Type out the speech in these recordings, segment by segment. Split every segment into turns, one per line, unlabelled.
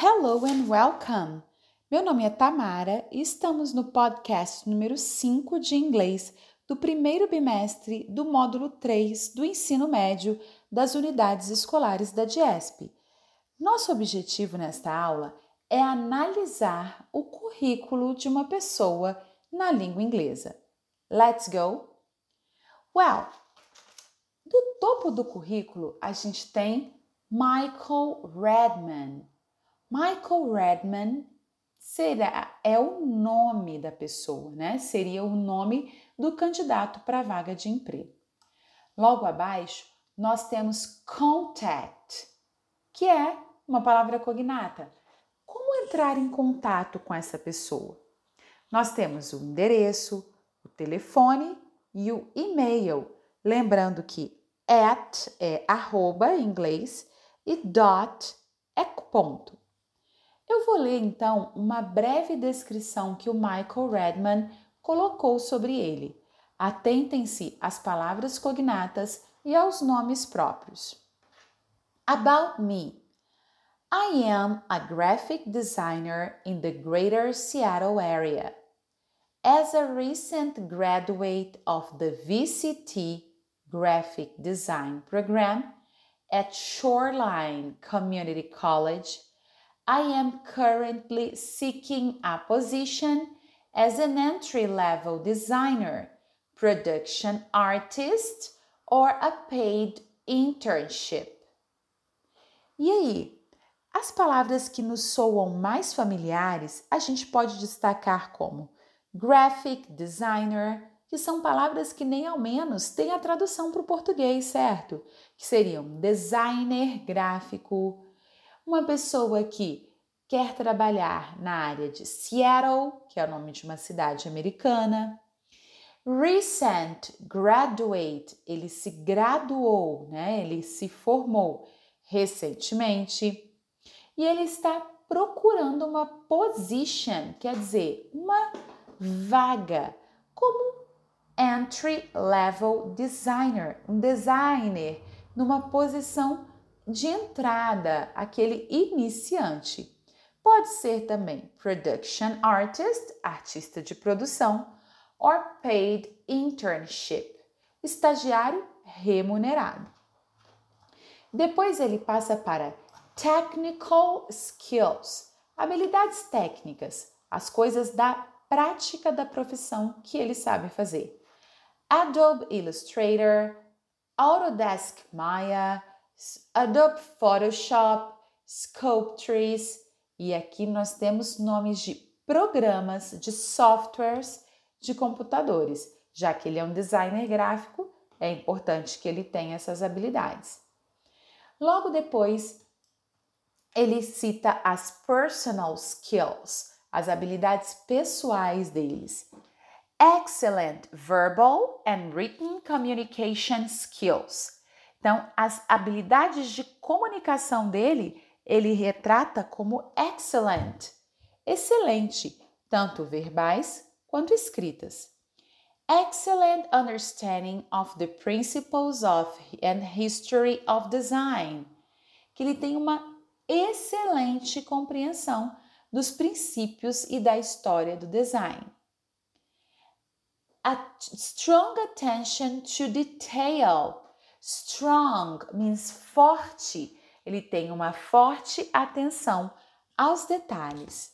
Hello and welcome! Meu nome é Tamara e estamos no podcast número 5 de inglês do primeiro bimestre do módulo 3 do ensino médio das unidades escolares da DIESP. Nosso objetivo nesta aula é analisar o currículo de uma pessoa na língua inglesa. Let's go! Well, do topo do currículo a gente tem Michael Redman. Michael Redman será, é o nome da pessoa, né? Seria o nome do candidato para a vaga de emprego. Logo abaixo, nós temos contact, que é uma palavra cognata. Como entrar em contato com essa pessoa? Nós temos o endereço, o telefone e o e-mail. Lembrando que at é arroba em inglês e dot é ponto. Eu vou ler então uma breve descrição que o Michael Redman colocou sobre ele. Atentem-se às palavras cognatas e aos nomes próprios. About me. I am a graphic designer in the greater Seattle area. As a recent graduate of the VCT Graphic Design Program at Shoreline Community College, I am currently seeking a position as an entry level designer, production artist, or a paid internship. E aí? As palavras que nos soam mais familiares a gente pode destacar como graphic designer, que são palavras que nem ao menos têm a tradução para o português, certo? Que seriam designer gráfico, uma pessoa que quer trabalhar na área de Seattle, que é o nome de uma cidade americana. Recent graduate, ele se graduou, né? Ele se formou recentemente. E ele está procurando uma position, quer dizer, uma vaga como entry level designer, um designer numa posição de entrada, aquele iniciante. Pode ser também production artist, artista de produção, or paid internship, estagiário remunerado. Depois ele passa para technical skills, habilidades técnicas, as coisas da prática da profissão que ele sabe fazer. Adobe Illustrator, Autodesk Maya, Adobe Photoshop, Sculptris, e aqui nós temos nomes de programas, de softwares de computadores. Já que ele é um designer gráfico, é importante que ele tenha essas habilidades. Logo depois, ele cita as personal skills, as habilidades pessoais deles. Excellent verbal and written communication skills então, as habilidades de comunicação dele, ele retrata como excellent, excelente, tanto verbais quanto escritas. Excellent understanding of the principles of and history of design, que ele tem uma excelente compreensão dos princípios e da história do design. A strong attention to detail, Strong means forte. Ele tem uma forte atenção aos detalhes.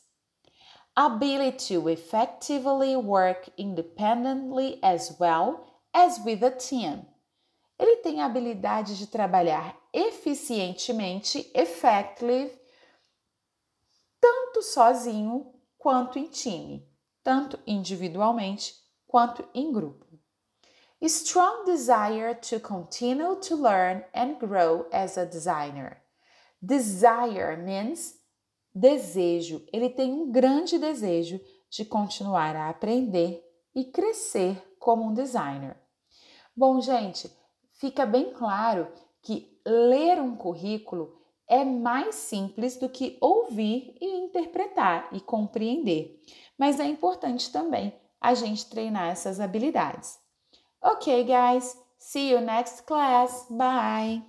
Ability to effectively work independently as well as with a team. Ele tem a habilidade de trabalhar eficientemente, effectively, tanto sozinho quanto em time, tanto individualmente quanto em grupo strong desire to continue to learn and grow as a designer. Desire means desejo. Ele tem um grande desejo de continuar a aprender e crescer como um designer. Bom, gente, fica bem claro que ler um currículo é mais simples do que ouvir e interpretar e compreender, mas é importante também a gente treinar essas habilidades. Okay, guys, see you next class. Bye.